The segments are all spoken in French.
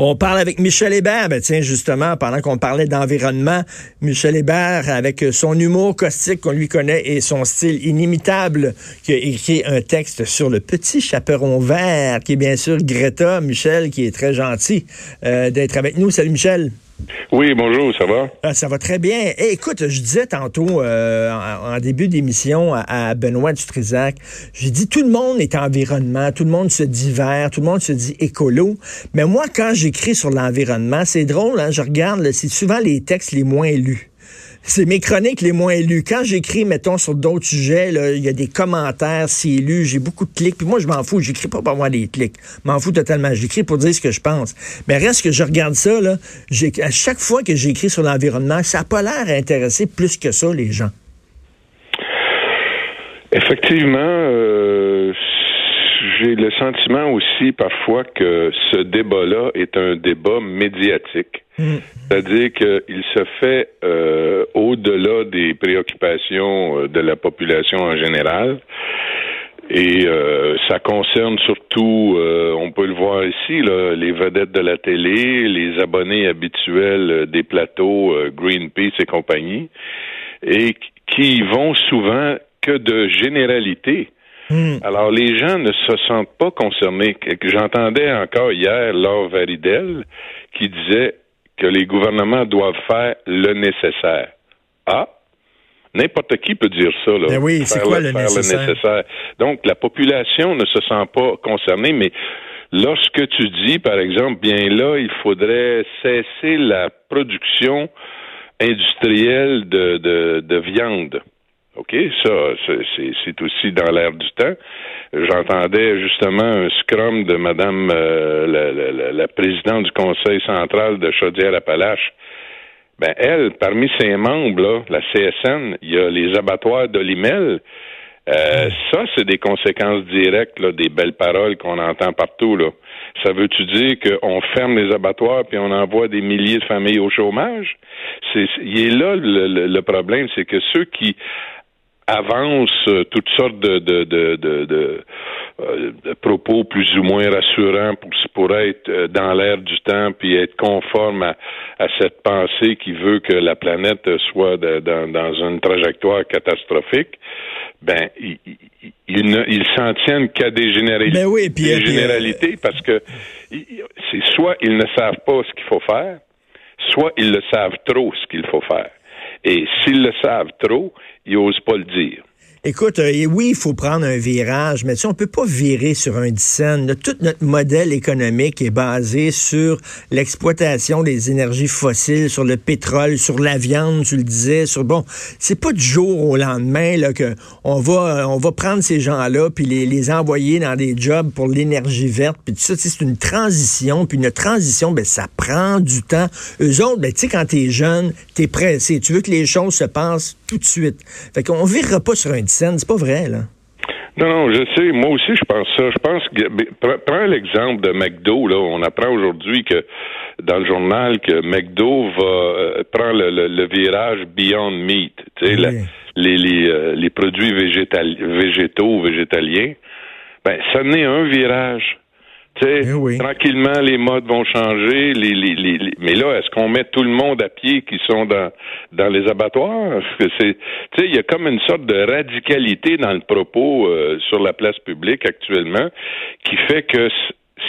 On parle avec Michel Hébert. Ben, tiens, justement, pendant qu'on parlait d'environnement, Michel Hébert, avec son humour caustique qu'on lui connaît et son style inimitable, qui a écrit un texte sur le petit chaperon vert, qui est bien sûr Greta. Michel, qui est très gentil euh, d'être avec nous. Salut, Michel. Oui, bonjour, ça va? Ah, ça va très bien. Eh, écoute, je disais tantôt euh, en, début d'émission à, Benoît Dutrisac, j'ai dit tout le monde est environnement, tout le monde se dit vert, tout le monde se dit écolo. Mais moi, quand j'écris sur l'environnement, c'est drôle, hein, je regarde, c'est souvent les textes les moins lus c'est mes chroniques les moins lues. Quand j'écris, mettons, sur d'autres sujets, il y a des commentaires, c'est lu, j'ai beaucoup de clics. Puis moi, je m'en fous. J'écris pas pour avoir des clics. M'en fous totalement. J'écris pour dire ce que je pense. Mais reste que je regarde ça, là, à chaque fois que j'écris sur l'environnement, ça n'a pas l'air intéressé plus que ça, les gens. Effectivement, euh, j'ai le sentiment aussi parfois que ce débat-là est un débat médiatique. Mm. C'est-à-dire qu'il se fait euh, au-delà des préoccupations euh, de la population en général. Et euh, ça concerne surtout, on peut le voir ici, là, les vedettes de la télé, les abonnés habituels des plateaux Greenpeace et compagnie, et qui vont souvent que de généralité. Hmm. Alors, les gens ne se sentent pas concernés. J'entendais encore hier Laure Varidel qui disait que les gouvernements doivent faire le nécessaire. Ah, N'importe qui peut dire ça. Là, ben oui, c'est quoi le, nécessaire? Donc, la population ne se sent pas concernée, mais lorsque tu dis, par exemple, bien là, il faudrait cesser la production industrielle de, de, de viande. OK, ça, c'est aussi dans l'air du temps. J'entendais justement un scrum de Madame euh, la, présidente du Conseil central de Chaudière-Appalaches. Ben, elle, parmi ses membres, là, la CSN, il y a les abattoirs de l'IMEL. Euh, ça, c'est des conséquences directes là, des belles paroles qu'on entend partout. Là. Ça veut-tu dire qu'on ferme les abattoirs puis on envoie des milliers de familles au chômage? C'est, il est là le, le problème, c'est que ceux qui avance euh, toutes sortes de, de, de, de, euh, propos plus ou moins rassurants pour, pour être euh, dans l'air du temps puis être conforme à, à, cette pensée qui veut que la planète soit dans, dans une trajectoire catastrophique, ben ils, ils, s'en tiennent qu'à des généralités, ben oui, des généralités parce que c'est soit ils ne savent pas ce qu'il faut faire, soit ils le savent trop ce qu'il faut faire. Et s'ils le savent trop, ils n'osent pas le dire. Écoute, euh, oui, il faut prendre un virage, mais tu sais, on peut pas virer sur un dixaine. Tout notre modèle économique est basé sur l'exploitation des énergies fossiles, sur le pétrole, sur la viande, tu le disais, sur bon, c'est pas du jour au lendemain là que on va euh, on va prendre ces gens-là puis les, les envoyer dans des jobs pour l'énergie verte puis tout ça, c'est une transition, puis une transition ben ça prend du temps. Eux autres, ben tu sais quand t'es jeune, t'es pressé, tu veux que les choses se passent tout de suite. Fait qu'on virera pas sur un c'est pas vrai, là. Non, non, je sais. Moi aussi, je pense ça. Je pense que. Prends l'exemple de McDo, là. On apprend aujourd'hui que dans le journal que McDo va euh, prendre le, virage Beyond Meat. Tu sais, les, les, euh, les, produits végétaux, végétaliens. Ben, ça n'est un virage. Eh tranquillement, les modes vont changer. Les, les, Mais là, est-ce qu'on met tout le monde à pied qui sont dans, dans les abattoirs? c'est, tu sais, il y a comme une sorte de radicalité dans le propos euh, sur la place publique actuellement qui fait que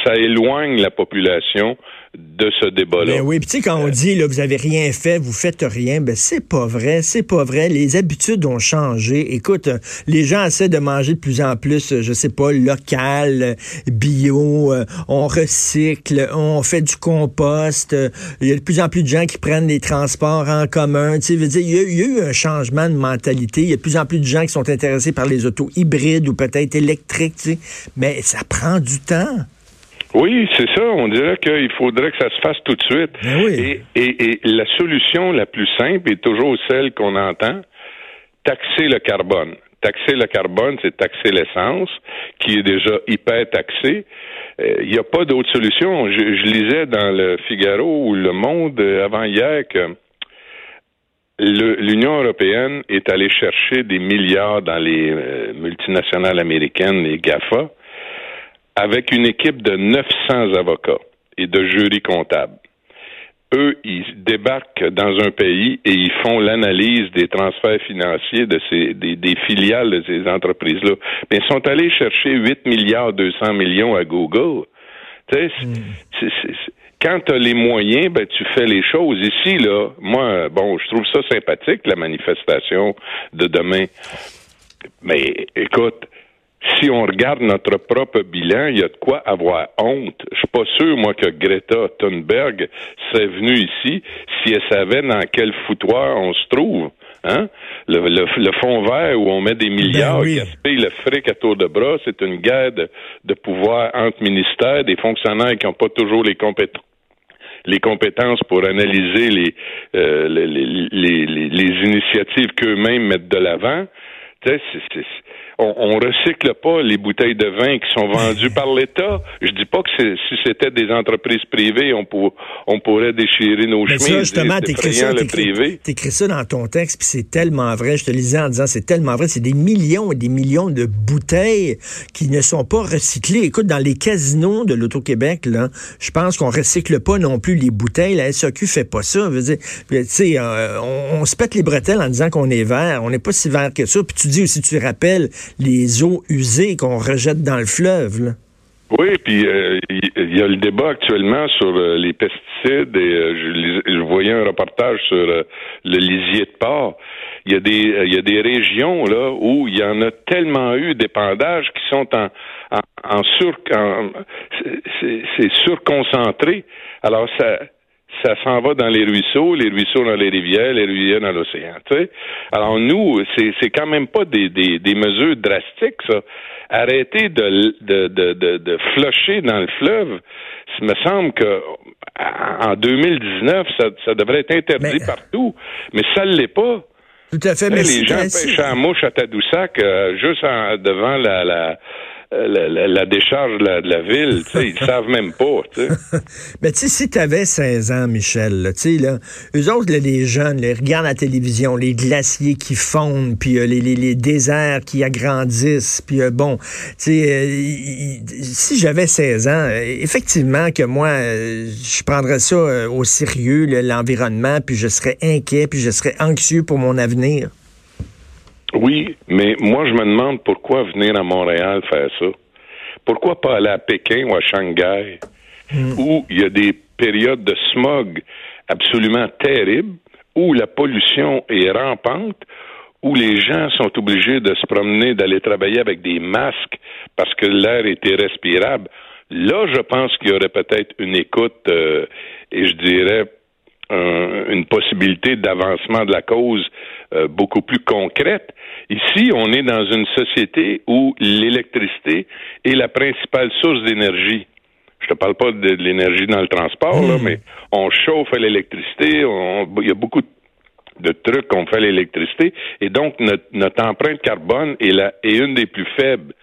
ça éloigne la population de ce débat-là. Ben oui, puis tu sais, quand on dit, là, vous avez rien fait, vous faites rien, ben c'est pas vrai, c'est pas vrai. Les habitudes ont changé. Écoute, euh, les gens essaient de manger de plus en plus, euh, je sais pas, local, bio, euh, on recycle, on fait du compost. Il y a de plus en plus de gens qui prennent les transports en commun. Tu sais, il y, a, y a eu un changement de mentalité. Il y a de plus en plus de gens qui sont intéressés par les autos hybrides ou peut-être électriques, tu sais. Mais ça prend du temps. Oui, c'est ça. On dirait qu'il faudrait que ça se fasse tout de suite. Ben et, et, la solution la plus simple est toujours celle qu'on entend taxer le carbone. Taxer le carbone, c'est taxer l'essence, qui est déjà hyper taxée. Euh, il n'y a pas d'autre solution. Je, lisais dans le Figaro ou Le Monde euh, avant hier que l'Union européenne est allée chercher des milliards dans les euh, multinationales américaines, les GAFA, avec une équipe de 900 avocats. et de jury comptable. Eux, ils débarquent dans un pays et ils font l'analyse des transferts financiers de ces des, des filiales de ces entreprises-là. Mais ils sont allés chercher 8 milliards 200 millions à Google. Tu sais, c'est, quand tu as les moyens, ben, tu fais les choses. Ici, là, moi, bon, je trouve ça sympathique, la manifestation de demain. Mais écoute, si on regarde notre propre bilan, il y a de quoi avoir honte. Je suis pas sûr, moi, que Greta Thunberg serait venue ici si elle savait dans quel foutoir on se trouve. Hein? Le, le, fond vert où on met des milliards, ben oui. le fric à tour de bras, c'est une guerre de, de pouvoir entre ministères, des fonctionnaires qui n'ont pas toujours les compétences les compétences pour analyser les, euh, les, les, les, les, initiatives qu'eux-mêmes mettent de l'avant. Tu sais, on, on recycle pas les bouteilles de vin qui sont vendues par l'État. Je dis pas que si c'était des entreprises privées, on, pour, on pourrait déchirer nos Mais justement, t'écris ça, t'écris ça dans ton texte, puis c'est tellement vrai. Je te lisais en disant, c'est tellement vrai. C'est des millions et des millions de bouteilles qui ne sont pas recyclées. Écoute, dans les casinos de l'Auto-Québec, là, je pense qu'on recycle pas non plus les bouteilles. La SAQ fait pas ça. Veux dire, tu sais, euh, on, on, se pète les bretelles en disant qu'on est vert. On n'est pas si vert que ça. Puis tu dis aussi, tu rappelles les eaux usées qu'on rejette dans le fleuve. Là. Oui, puis euh, il y a le débat actuellement sur euh, les pesticides et euh, je, voyais un reportage sur le lisier de porc. Il y a des il y a des régions là où il y en a tellement eu d'épandage qui sont en en, en sur c'est surconcentré. Alors ça ça s'en va dans les ruisseaux, les ruisseaux dans les rivières, les rivières dans l'océan. Alors nous, c'est, c'est quand même pas des, des, des mesures drastiques, ça. Arrêter de, de, de, de, de flusher dans le fleuve, il me semble que en 2019, ça, ça devrait être interdit mais... partout, mais ça ne l'est pas. Tout à fait. Mais les gens pêchent en mouche à Tadoussac, euh, juste en, devant la, la euh, la, décharge de la, de la ville, tu ils savent même pas, tu sais. Mais tu sais, si t'avais 16 ans, Michel, tu sais, là, eux autres, là, les jeunes, les regardent la télévision, les glaciers qui fondent, puis euh, les, les, déserts qui agrandissent, puis euh, bon, tu si j'avais 16 ans, effectivement que moi, je prendrais ça au sérieux, l'environnement, puis je serais inquiet, puis je serais anxieux pour mon avenir. Oui, mais moi, je me demande pourquoi venir à Montréal faire ça. Pourquoi pas aller à Pékin ou à Shanghai, mm. où il y a des périodes de smog absolument terribles, où la pollution est rampante, où les gens sont obligés de se promener, d'aller travailler avec des masques parce que l'air est irrespirable. Là, je pense qu'il y aurait peut-être une écoute euh, et je dirais un, une possibilité d'avancement de la cause euh, beaucoup plus concrète. Ici, on est dans une société où l'électricité est la principale source d'énergie. Je te parle pas de, l'énergie dans le transport, là, hmm. mais on chauffe à l'électricité, il y a beaucoup de trucs qu'on fait à l'électricité, et donc notre, notre empreinte carbone est, la, est une des plus faibles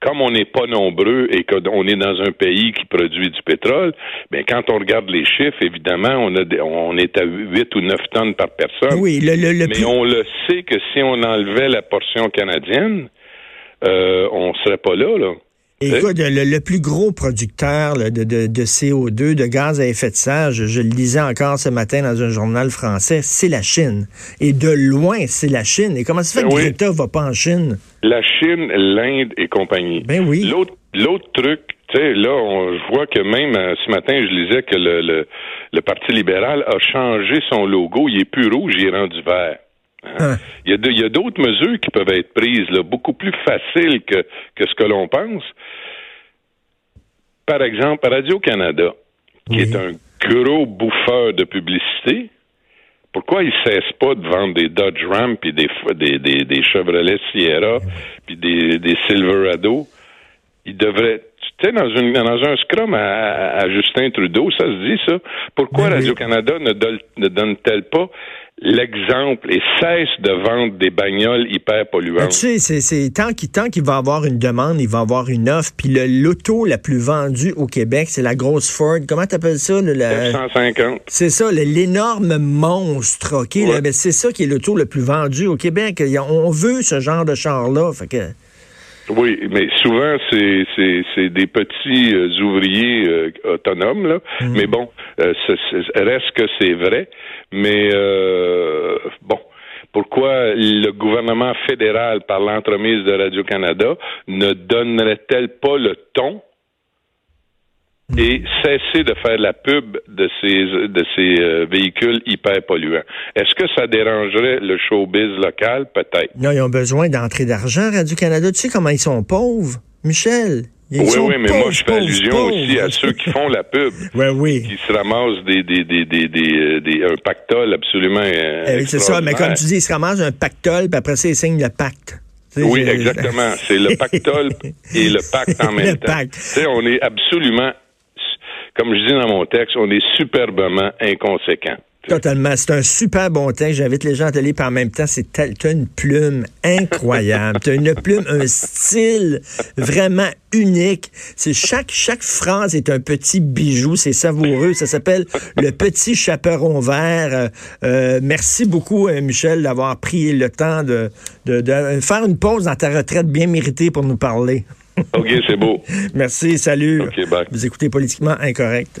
comme on n'est pas nombreux et qu'on est dans un pays qui produit du pétrole, bien, quand on regarde les chiffres, évidemment, on, a on est à 8 ou 9 tonnes par personne. Oui, le, le, Mais on le sait que si on enlevait la portion canadienne, euh, on serait pas là, là. Écoute, le, le, plus gros producteur là, de, de, de, CO2, de gaz à effet de serre, je, je, le lisais encore ce matin dans un journal français, c'est la Chine. Et de loin, c'est la Chine. Et comment ça fait ben que oui. Greta va pas en Chine? La Chine, l'Inde et compagnie. Ben oui. L'autre, l'autre truc, tu sais, là, on, je vois que même euh, ce matin, je lisais que le, le, le, Parti libéral a changé son logo. Il est plus rouge, il est rendu vert. Hein? Hein? Il y a d'autres mesures qui peuvent être prises, là, beaucoup plus faciles que, que ce que l'on pense. Par exemple, Radio-Canada, qui oui. est un gros bouffeur de publicité, pourquoi ils ne cessent pas de vendre des Dodge Ram, puis des, des, des, des, Chevrolet Sierra, puis des, des Silverado? Ils devraient tu sais, dans, une, dans un scrum à, à, Justin Trudeau, ça se dit, ça. Pourquoi Radio-Canada ne, ne donne-t-elle pas l'exemple et cesse de vendre des bagnoles hyper polluantes. tu sais, c'est tant qu'il tant qu'il va avoir une demande, il va avoir une offre. Puis le l'auto la plus vendue au Québec, c'est la grosse Ford. Comment t'appelles ça? Le, la... 150. C'est ça, l'énorme monstre, OK? Ouais. Ben, c'est ça qui est l'auto le plus vendu au Québec. On veut ce genre de char-là. Fait que... Oui, mais souvent, c'est, c'est, c'est des petits euh, ouvriers euh, autonomes, là. Mm. Mais bon, euh, reste que c'est vrai. Mais bon, pourquoi le gouvernement fédéral, par l'entremise de Radio-Canada, ne donnerait-elle pas le ton et cesser de faire la pub de ces de ces euh, véhicules hyper polluants. Est-ce que ça dérangerait le showbiz local? Peut-être Non, ils ont besoin d'entrée d'argent Radio Canada. Tu sais comment ils sont pauvres, Michel? oui, oui, mais moi je fais allusion aussi à ceux qui font la pub, oui, oui. qui se ramassent des des des des, des, des un pactole absolument. Euh, eh c'est ça, mais comme tu dis, ils se ramassent un pactole, puis après ça ils signent le pacte. Oui, exactement. C'est le pactole et le pacte en même temps. Tu sais, on est absolument comme je dis dans mon texte, on est superbement inconséquent. Totalement. C'est un super bon texte. J'invite les gens à te lire, en même temps, c'est as une plume incroyable. as une plume, un style vraiment unique. C'est chaque, chaque phrase est un petit bijou. C'est savoureux. Ça s'appelle Le Petit Chaperon Vert. Euh, euh, merci beaucoup, euh, Michel, d'avoir pris le temps de, de faire une pause dans ta retraite bien méritée pour nous parler. OK, c'est beau. Merci, salut. Vous écoutez Politiquement Incorrect.